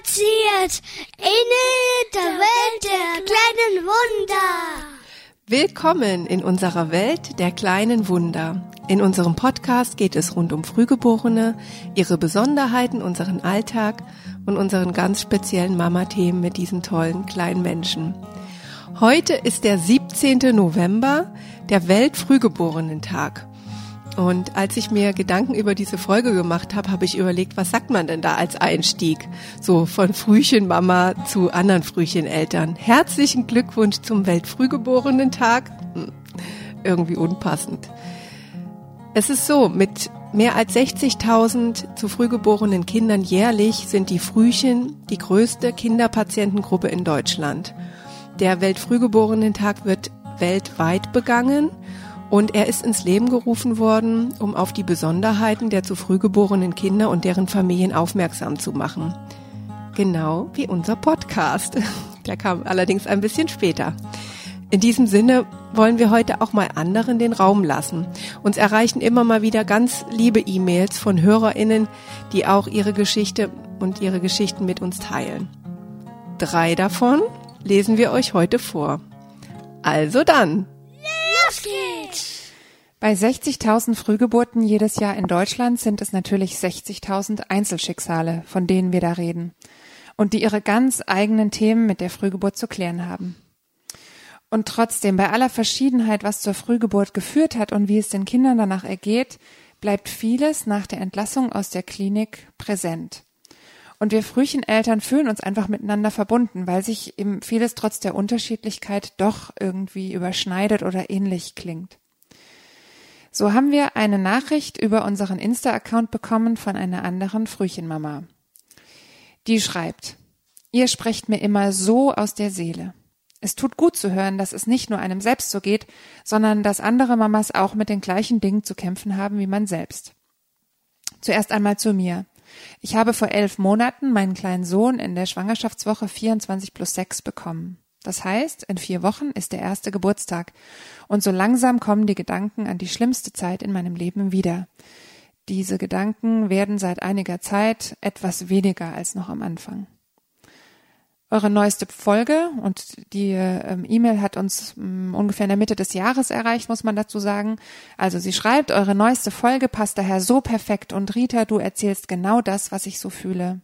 spaziert in der Welt der kleinen Wunder. Willkommen in unserer Welt der kleinen Wunder. In unserem Podcast geht es rund um Frühgeborene, ihre Besonderheiten, unseren Alltag und unseren ganz speziellen Mama-Themen mit diesen tollen kleinen Menschen. Heute ist der 17. November, der Weltfrühgeborenentag. Und als ich mir Gedanken über diese Folge gemacht habe, habe ich überlegt, was sagt man denn da als Einstieg? So von Frühchenmama zu anderen Frühcheneltern. Herzlichen Glückwunsch zum Weltfrühgeborenen-Tag. Hm, irgendwie unpassend. Es ist so, mit mehr als 60.000 zu frühgeborenen Kindern jährlich sind die Frühchen die größte Kinderpatientengruppe in Deutschland. Der Weltfrühgeborenen-Tag wird weltweit begangen und er ist ins Leben gerufen worden, um auf die Besonderheiten der zu früh geborenen Kinder und deren Familien aufmerksam zu machen. Genau wie unser Podcast. Der kam allerdings ein bisschen später. In diesem Sinne wollen wir heute auch mal anderen den Raum lassen. Uns erreichen immer mal wieder ganz liebe E-Mails von Hörerinnen, die auch ihre Geschichte und ihre Geschichten mit uns teilen. Drei davon lesen wir euch heute vor. Also dann. Los geht's! Bei 60.000 Frühgeburten jedes Jahr in Deutschland sind es natürlich 60.000 Einzelschicksale, von denen wir da reden, und die ihre ganz eigenen Themen mit der Frühgeburt zu klären haben. Und trotzdem, bei aller Verschiedenheit, was zur Frühgeburt geführt hat und wie es den Kindern danach ergeht, bleibt vieles nach der Entlassung aus der Klinik präsent. Und wir Frühcheneltern fühlen uns einfach miteinander verbunden, weil sich eben vieles trotz der Unterschiedlichkeit doch irgendwie überschneidet oder ähnlich klingt. So haben wir eine Nachricht über unseren Insta-Account bekommen von einer anderen Frühchenmama. Die schreibt, ihr sprecht mir immer so aus der Seele. Es tut gut zu hören, dass es nicht nur einem selbst so geht, sondern dass andere Mamas auch mit den gleichen Dingen zu kämpfen haben wie man selbst. Zuerst einmal zu mir. Ich habe vor elf Monaten meinen kleinen Sohn in der Schwangerschaftswoche 24 plus 6 bekommen. Das heißt, in vier Wochen ist der erste Geburtstag. Und so langsam kommen die Gedanken an die schlimmste Zeit in meinem Leben wieder. Diese Gedanken werden seit einiger Zeit etwas weniger als noch am Anfang. Eure neueste Folge und die ähm, E-Mail hat uns ähm, ungefähr in der Mitte des Jahres erreicht, muss man dazu sagen. Also sie schreibt, eure neueste Folge passt daher so perfekt und Rita, du erzählst genau das, was ich so fühle.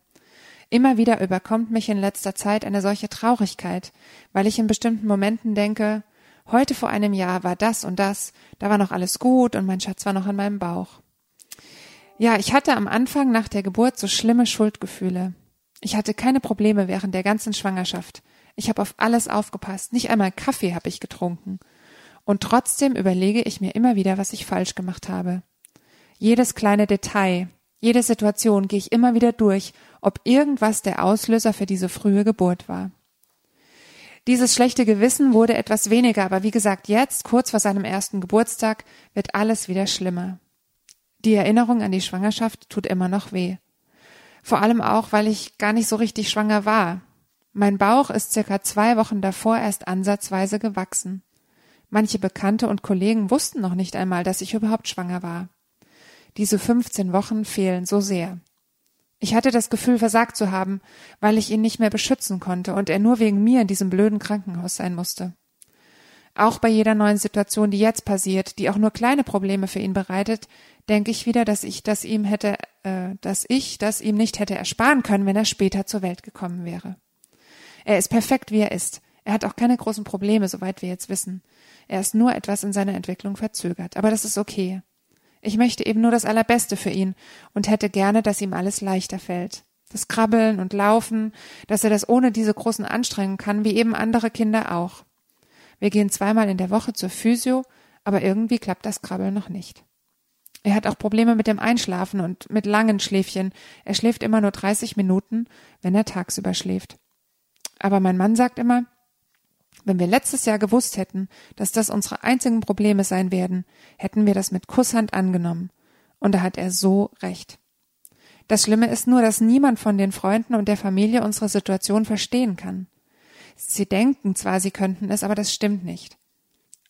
Immer wieder überkommt mich in letzter Zeit eine solche Traurigkeit, weil ich in bestimmten Momenten denke, heute vor einem Jahr war das und das, da war noch alles gut und mein Schatz war noch in meinem Bauch. Ja, ich hatte am Anfang nach der Geburt so schlimme Schuldgefühle. Ich hatte keine Probleme während der ganzen Schwangerschaft. Ich habe auf alles aufgepasst. Nicht einmal Kaffee habe ich getrunken. Und trotzdem überlege ich mir immer wieder, was ich falsch gemacht habe. Jedes kleine Detail, jede Situation gehe ich immer wieder durch, ob irgendwas der Auslöser für diese frühe Geburt war. Dieses schlechte Gewissen wurde etwas weniger, aber wie gesagt, jetzt, kurz vor seinem ersten Geburtstag, wird alles wieder schlimmer. Die Erinnerung an die Schwangerschaft tut immer noch weh. Vor allem auch, weil ich gar nicht so richtig schwanger war. Mein Bauch ist circa zwei Wochen davor erst ansatzweise gewachsen. Manche Bekannte und Kollegen wussten noch nicht einmal, dass ich überhaupt schwanger war. Diese 15 Wochen fehlen so sehr. Ich hatte das Gefühl, versagt zu haben, weil ich ihn nicht mehr beschützen konnte und er nur wegen mir in diesem blöden Krankenhaus sein musste. Auch bei jeder neuen Situation, die jetzt passiert, die auch nur kleine Probleme für ihn bereitet, denke ich wieder, dass ich das ihm hätte, äh, dass ich das ihm nicht hätte ersparen können, wenn er später zur Welt gekommen wäre. Er ist perfekt, wie er ist. Er hat auch keine großen Probleme, soweit wir jetzt wissen. Er ist nur etwas in seiner Entwicklung verzögert. Aber das ist okay. Ich möchte eben nur das Allerbeste für ihn und hätte gerne, dass ihm alles leichter fällt. Das Krabbeln und Laufen, dass er das ohne diese großen Anstrengungen kann, wie eben andere Kinder auch. Wir gehen zweimal in der Woche zur Physio, aber irgendwie klappt das Krabbeln noch nicht. Er hat auch Probleme mit dem Einschlafen und mit langen Schläfchen. Er schläft immer nur 30 Minuten, wenn er tagsüber schläft. Aber mein Mann sagt immer, wenn wir letztes Jahr gewusst hätten, dass das unsere einzigen Probleme sein werden, hätten wir das mit Kusshand angenommen. Und da hat er so recht. Das Schlimme ist nur, dass niemand von den Freunden und der Familie unsere Situation verstehen kann. Sie denken zwar, sie könnten es, aber das stimmt nicht.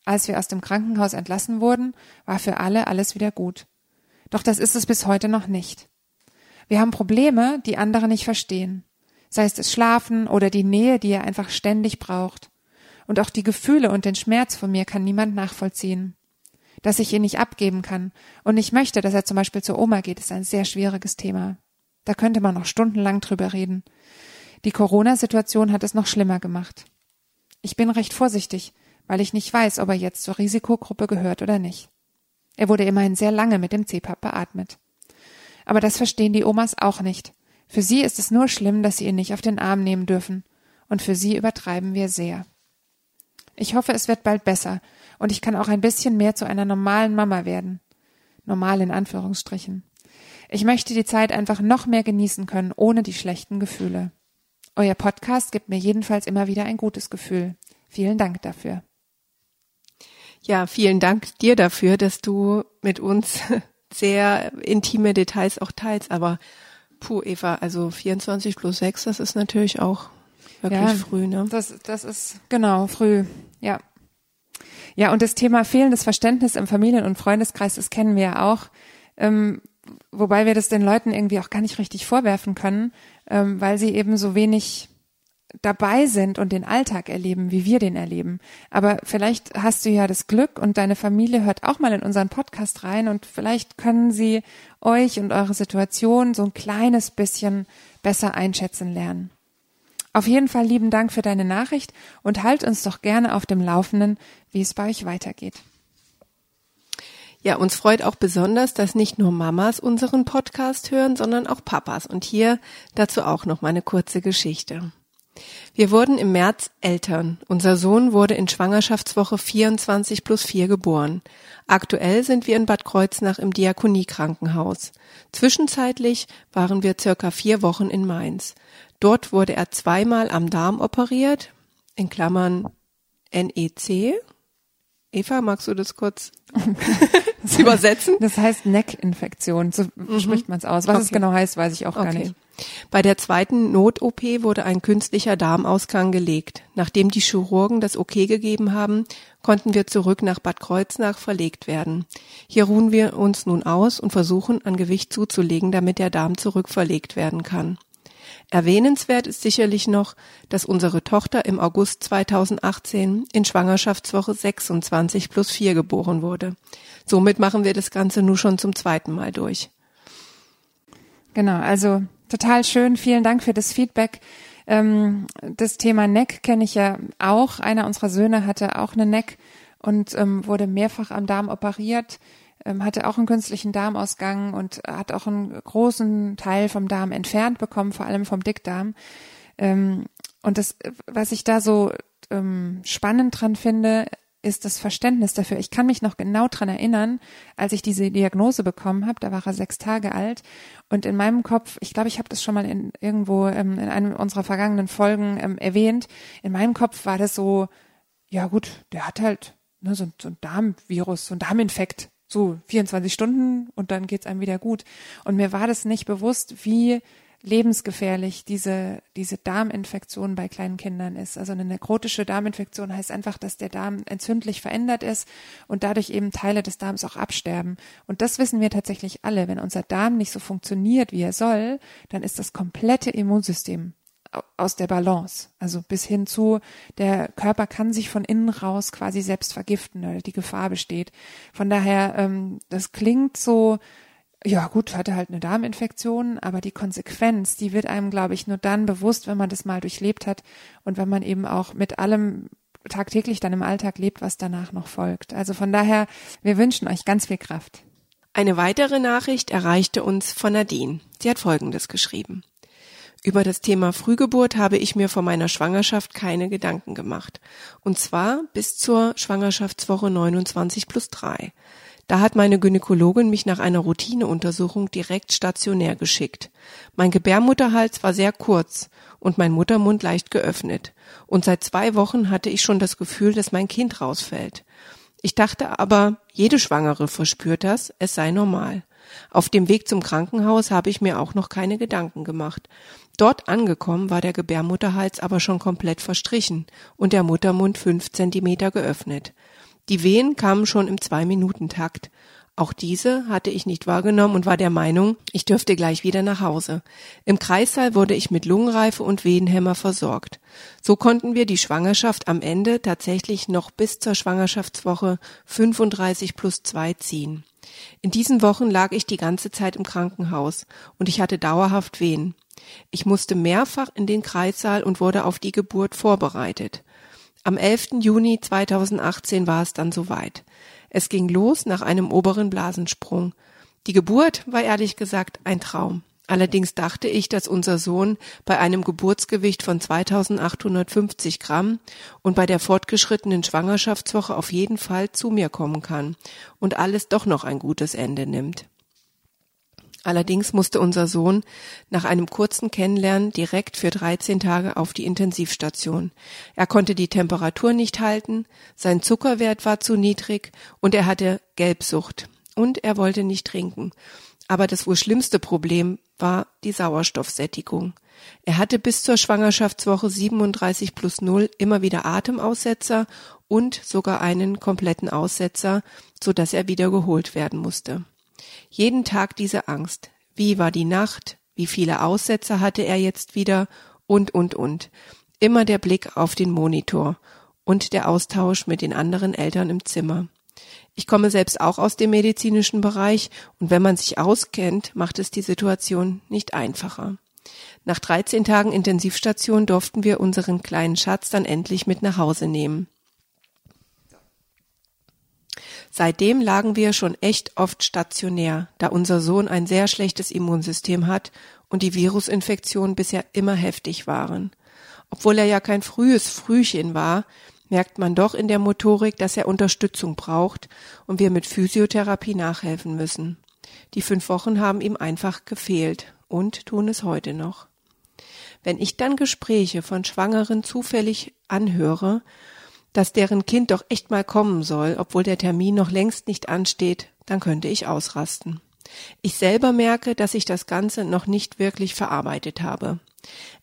Als wir aus dem Krankenhaus entlassen wurden, war für alle alles wieder gut. Doch das ist es bis heute noch nicht. Wir haben Probleme, die andere nicht verstehen. sei es das Schlafen oder die Nähe, die er einfach ständig braucht. Und auch die Gefühle und den Schmerz von mir kann niemand nachvollziehen. Dass ich ihn nicht abgeben kann und nicht möchte, dass er zum Beispiel zur Oma geht, ist ein sehr schwieriges Thema. Da könnte man noch stundenlang drüber reden. Die Corona-Situation hat es noch schlimmer gemacht. Ich bin recht vorsichtig, weil ich nicht weiß, ob er jetzt zur Risikogruppe gehört oder nicht. Er wurde immerhin sehr lange mit dem CPAP beatmet. Aber das verstehen die Omas auch nicht. Für sie ist es nur schlimm, dass sie ihn nicht auf den Arm nehmen dürfen. Und für sie übertreiben wir sehr. Ich hoffe, es wird bald besser und ich kann auch ein bisschen mehr zu einer normalen Mama werden. Normal in Anführungsstrichen. Ich möchte die Zeit einfach noch mehr genießen können, ohne die schlechten Gefühle. Euer Podcast gibt mir jedenfalls immer wieder ein gutes Gefühl. Vielen Dank dafür. Ja, vielen Dank dir dafür, dass du mit uns sehr intime Details auch teilst. Aber puh, Eva, also 24 plus 6, das ist natürlich auch wirklich ja, früh, ne? Das, das ist genau früh, ja. Ja, und das Thema fehlendes Verständnis im Familien- und Freundeskreis, das kennen wir ja auch. Ähm, wobei wir das den Leuten irgendwie auch gar nicht richtig vorwerfen können, ähm, weil sie eben so wenig dabei sind und den Alltag erleben, wie wir den erleben. Aber vielleicht hast du ja das Glück und deine Familie hört auch mal in unseren Podcast rein und vielleicht können sie euch und eure Situation so ein kleines bisschen besser einschätzen lernen. Auf jeden Fall lieben Dank für deine Nachricht und halt uns doch gerne auf dem Laufenden, wie es bei euch weitergeht. Ja, uns freut auch besonders, dass nicht nur Mamas unseren Podcast hören, sondern auch Papas. Und hier dazu auch noch mal eine kurze Geschichte. Wir wurden im März Eltern. Unser Sohn wurde in Schwangerschaftswoche 24 plus 4 geboren. Aktuell sind wir in Bad Kreuznach im Diakoniekrankenhaus. Zwischenzeitlich waren wir circa vier Wochen in Mainz. Dort wurde er zweimal am Darm operiert, in Klammern NEC. Eva, magst du das kurz übersetzen? Das heißt Neckinfektion, so mhm. spricht man es aus. Was okay. es genau heißt, weiß ich auch gar okay. nicht. Bei der zweiten Not-OP wurde ein künstlicher Darmausgang gelegt. Nachdem die Chirurgen das Okay gegeben haben, konnten wir zurück nach Bad Kreuznach verlegt werden. Hier ruhen wir uns nun aus und versuchen an Gewicht zuzulegen, damit der Darm zurückverlegt werden kann. Erwähnenswert ist sicherlich noch, dass unsere Tochter im August 2018 in Schwangerschaftswoche 26 plus 4 geboren wurde. Somit machen wir das Ganze nun schon zum zweiten Mal durch. Genau, also total schön. Vielen Dank für das Feedback. Ähm, das Thema Neck kenne ich ja auch. Einer unserer Söhne hatte auch eine Neck und ähm, wurde mehrfach am Darm operiert hatte auch einen künstlichen Darmausgang und hat auch einen großen Teil vom Darm entfernt bekommen, vor allem vom Dickdarm. Ähm, und das, was ich da so ähm, spannend dran finde, ist das Verständnis dafür. Ich kann mich noch genau dran erinnern, als ich diese Diagnose bekommen habe, da war er sechs Tage alt und in meinem Kopf, ich glaube, ich habe das schon mal in, irgendwo ähm, in einem unserer vergangenen Folgen ähm, erwähnt, in meinem Kopf war das so, ja gut, der hat halt ne, so, so ein Darmvirus, so ein Darminfekt, so 24 Stunden und dann geht's einem wieder gut. Und mir war das nicht bewusst, wie lebensgefährlich diese, diese Darminfektion bei kleinen Kindern ist. Also eine nekrotische Darminfektion heißt einfach, dass der Darm entzündlich verändert ist und dadurch eben Teile des Darms auch absterben. Und das wissen wir tatsächlich alle. Wenn unser Darm nicht so funktioniert, wie er soll, dann ist das komplette Immunsystem aus der Balance. Also bis hin zu, der Körper kann sich von innen raus quasi selbst vergiften, weil die Gefahr besteht. Von daher, ähm, das klingt so, ja gut, hatte halt eine Darminfektion, aber die Konsequenz, die wird einem, glaube ich, nur dann bewusst, wenn man das mal durchlebt hat und wenn man eben auch mit allem tagtäglich dann im Alltag lebt, was danach noch folgt. Also von daher, wir wünschen euch ganz viel Kraft. Eine weitere Nachricht erreichte uns von Nadine. Sie hat Folgendes geschrieben. Über das Thema Frühgeburt habe ich mir vor meiner Schwangerschaft keine Gedanken gemacht. Und zwar bis zur Schwangerschaftswoche 29 plus 3. Da hat meine Gynäkologin mich nach einer Routineuntersuchung direkt stationär geschickt. Mein Gebärmutterhals war sehr kurz und mein Muttermund leicht geöffnet. Und seit zwei Wochen hatte ich schon das Gefühl, dass mein Kind rausfällt. Ich dachte aber, jede Schwangere verspürt das, es sei normal. Auf dem Weg zum Krankenhaus habe ich mir auch noch keine Gedanken gemacht. Dort angekommen war der Gebärmutterhals aber schon komplett verstrichen und der Muttermund fünf Zentimeter geöffnet. Die Wehen kamen schon im Zwei-Minuten-Takt. Auch diese hatte ich nicht wahrgenommen und war der Meinung, ich dürfte gleich wieder nach Hause. Im Kreissaal wurde ich mit Lungenreife und Wehenhämmer versorgt. So konnten wir die Schwangerschaft am Ende tatsächlich noch bis zur Schwangerschaftswoche 35 plus 2 ziehen. In diesen Wochen lag ich die ganze Zeit im Krankenhaus und ich hatte dauerhaft Wehen. Ich musste mehrfach in den Kreissaal und wurde auf die Geburt vorbereitet. Am 11. Juni 2018 war es dann soweit. Es ging los nach einem oberen Blasensprung. Die Geburt war ehrlich gesagt ein Traum. Allerdings dachte ich, dass unser Sohn bei einem Geburtsgewicht von 2850 Gramm und bei der fortgeschrittenen Schwangerschaftswoche auf jeden Fall zu mir kommen kann und alles doch noch ein gutes Ende nimmt. Allerdings musste unser Sohn nach einem kurzen Kennenlernen direkt für 13 Tage auf die Intensivstation. Er konnte die Temperatur nicht halten, sein Zuckerwert war zu niedrig und er hatte Gelbsucht. Und er wollte nicht trinken. Aber das wohl schlimmste Problem war die Sauerstoffsättigung. Er hatte bis zur Schwangerschaftswoche 37 plus 0 immer wieder Atemaussetzer und sogar einen kompletten Aussetzer, so dass er wieder geholt werden musste. Jeden Tag diese Angst. Wie war die Nacht? Wie viele Aussätze hatte er jetzt wieder? Und, und, und. Immer der Blick auf den Monitor und der Austausch mit den anderen Eltern im Zimmer. Ich komme selbst auch aus dem medizinischen Bereich und wenn man sich auskennt, macht es die Situation nicht einfacher. Nach 13 Tagen Intensivstation durften wir unseren kleinen Schatz dann endlich mit nach Hause nehmen. Seitdem lagen wir schon echt oft stationär, da unser Sohn ein sehr schlechtes Immunsystem hat und die Virusinfektionen bisher immer heftig waren. Obwohl er ja kein frühes Frühchen war, merkt man doch in der Motorik, dass er Unterstützung braucht und wir mit Physiotherapie nachhelfen müssen. Die fünf Wochen haben ihm einfach gefehlt und tun es heute noch. Wenn ich dann Gespräche von Schwangeren zufällig anhöre, dass deren Kind doch echt mal kommen soll, obwohl der Termin noch längst nicht ansteht, dann könnte ich ausrasten. Ich selber merke, dass ich das Ganze noch nicht wirklich verarbeitet habe.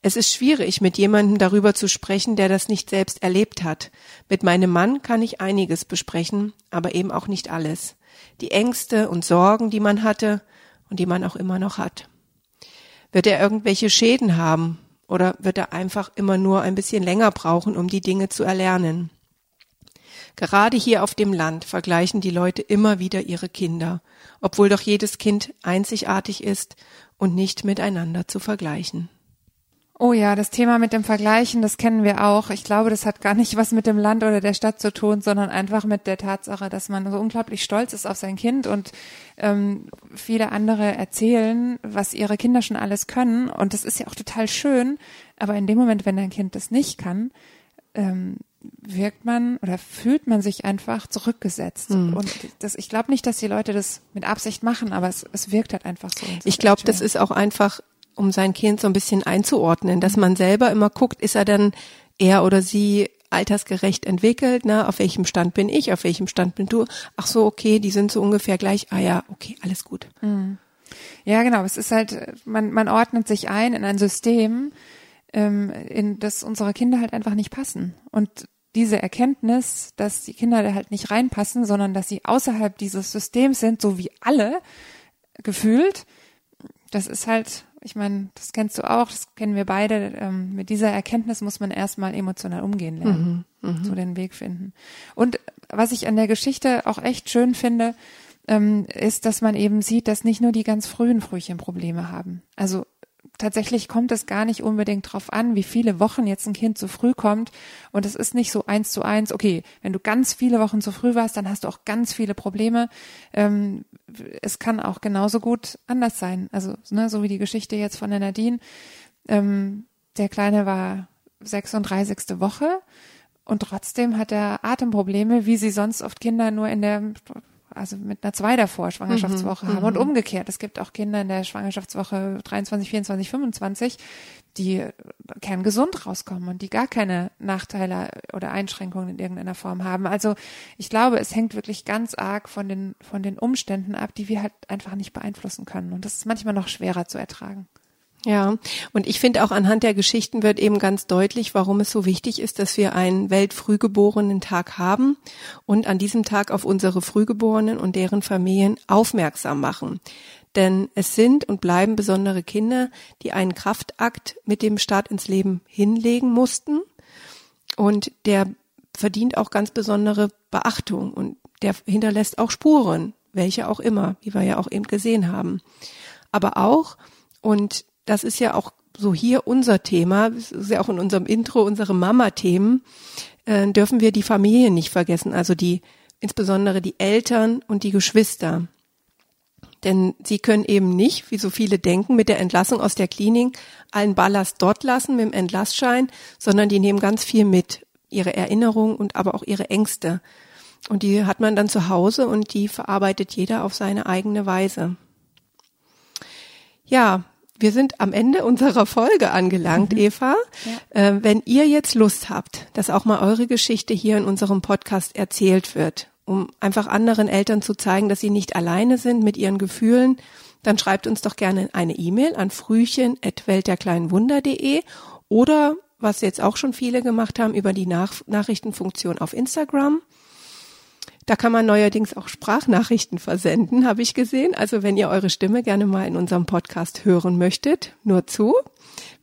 Es ist schwierig, mit jemandem darüber zu sprechen, der das nicht selbst erlebt hat. Mit meinem Mann kann ich einiges besprechen, aber eben auch nicht alles. Die Ängste und Sorgen, die man hatte und die man auch immer noch hat. Wird er irgendwelche Schäden haben oder wird er einfach immer nur ein bisschen länger brauchen, um die Dinge zu erlernen? Gerade hier auf dem Land vergleichen die Leute immer wieder ihre Kinder, obwohl doch jedes Kind einzigartig ist und nicht miteinander zu vergleichen. Oh ja, das Thema mit dem Vergleichen, das kennen wir auch. Ich glaube, das hat gar nicht was mit dem Land oder der Stadt zu tun, sondern einfach mit der Tatsache, dass man so unglaublich stolz ist auf sein Kind und ähm, viele andere erzählen, was ihre Kinder schon alles können. Und das ist ja auch total schön. Aber in dem Moment, wenn dein Kind das nicht kann, ähm, wirkt man oder fühlt man sich einfach zurückgesetzt. Mhm. Und das, ich glaube nicht, dass die Leute das mit Absicht machen, aber es, es wirkt halt einfach so. Ich glaube, das ist auch einfach, um sein Kind so ein bisschen einzuordnen, dass man selber immer guckt, ist er dann er oder sie altersgerecht entwickelt, ne? Auf welchem Stand bin ich, auf welchem Stand bin du? Ach so, okay, die sind so ungefähr gleich. Ah ja, okay, alles gut. Mhm. Ja, genau. Es ist halt, man, man ordnet sich ein in ein System, ähm, in das unsere Kinder halt einfach nicht passen. Und diese Erkenntnis, dass die Kinder da halt nicht reinpassen, sondern dass sie außerhalb dieses Systems sind, so wie alle gefühlt, das ist halt, ich meine, das kennst du auch, das kennen wir beide. Ähm, mit dieser Erkenntnis muss man erstmal emotional umgehen lernen, mhm, mhm. so den Weg finden. Und was ich an der Geschichte auch echt schön finde, ähm, ist, dass man eben sieht, dass nicht nur die ganz frühen Frühchen Probleme haben. Also tatsächlich kommt es gar nicht unbedingt drauf an, wie viele Wochen jetzt ein Kind zu früh kommt. Und es ist nicht so eins zu eins, okay, wenn du ganz viele Wochen zu früh warst, dann hast du auch ganz viele Probleme. Ähm, es kann auch genauso gut anders sein. Also, ne, so wie die Geschichte jetzt von der Nadine. Ähm, der Kleine war 36. Woche und trotzdem hat er Atemprobleme, wie sie sonst oft Kinder nur in der also mit einer zwei davor Schwangerschaftswoche mhm, haben und mhm. umgekehrt. Es gibt auch Kinder in der Schwangerschaftswoche 23, 24, 25, die kerngesund rauskommen und die gar keine Nachteile oder Einschränkungen in irgendeiner Form haben. Also ich glaube, es hängt wirklich ganz arg von den, von den Umständen ab, die wir halt einfach nicht beeinflussen können. Und das ist manchmal noch schwerer zu ertragen. Ja, und ich finde auch anhand der Geschichten wird eben ganz deutlich, warum es so wichtig ist, dass wir einen Weltfrühgeborenen-Tag haben und an diesem Tag auf unsere Frühgeborenen und deren Familien aufmerksam machen. Denn es sind und bleiben besondere Kinder, die einen Kraftakt mit dem Start ins Leben hinlegen mussten. Und der verdient auch ganz besondere Beachtung und der hinterlässt auch Spuren, welche auch immer, wie wir ja auch eben gesehen haben. Aber auch, und das ist ja auch so hier unser Thema, das ist ja auch in unserem Intro unsere Mama-Themen, äh, dürfen wir die Familien nicht vergessen, also die, insbesondere die Eltern und die Geschwister. Denn sie können eben nicht, wie so viele denken, mit der Entlassung aus der Klinik allen Ballast dort lassen mit dem Entlassschein, sondern die nehmen ganz viel mit. Ihre Erinnerungen und aber auch ihre Ängste. Und die hat man dann zu Hause und die verarbeitet jeder auf seine eigene Weise. Ja, wir sind am Ende unserer Folge angelangt, mhm. Eva. Ja. Äh, wenn ihr jetzt Lust habt, dass auch mal eure Geschichte hier in unserem Podcast erzählt wird, um einfach anderen Eltern zu zeigen, dass sie nicht alleine sind mit ihren Gefühlen, dann schreibt uns doch gerne eine E-Mail an frühchen.weltderkleinenwunder.de oder, was jetzt auch schon viele gemacht haben, über die Nach Nachrichtenfunktion auf Instagram. Da kann man neuerdings auch Sprachnachrichten versenden, habe ich gesehen. Also wenn ihr eure Stimme gerne mal in unserem Podcast hören möchtet, nur zu.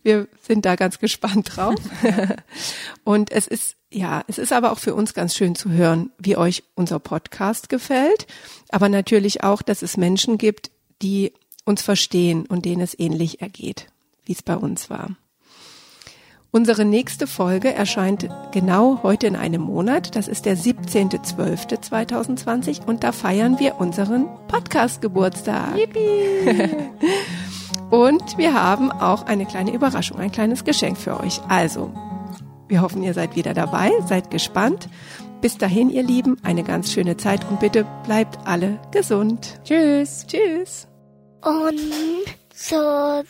Wir sind da ganz gespannt drauf. Und es ist, ja, es ist aber auch für uns ganz schön zu hören, wie euch unser Podcast gefällt. Aber natürlich auch, dass es Menschen gibt, die uns verstehen und denen es ähnlich ergeht, wie es bei uns war. Unsere nächste Folge erscheint genau heute in einem Monat. Das ist der 17.12.2020 und da feiern wir unseren Podcast-Geburtstag. und wir haben auch eine kleine Überraschung, ein kleines Geschenk für euch. Also, wir hoffen, ihr seid wieder dabei, seid gespannt. Bis dahin, ihr Lieben, eine ganz schöne Zeit und bitte bleibt alle gesund. Tschüss. Tschüss. Und so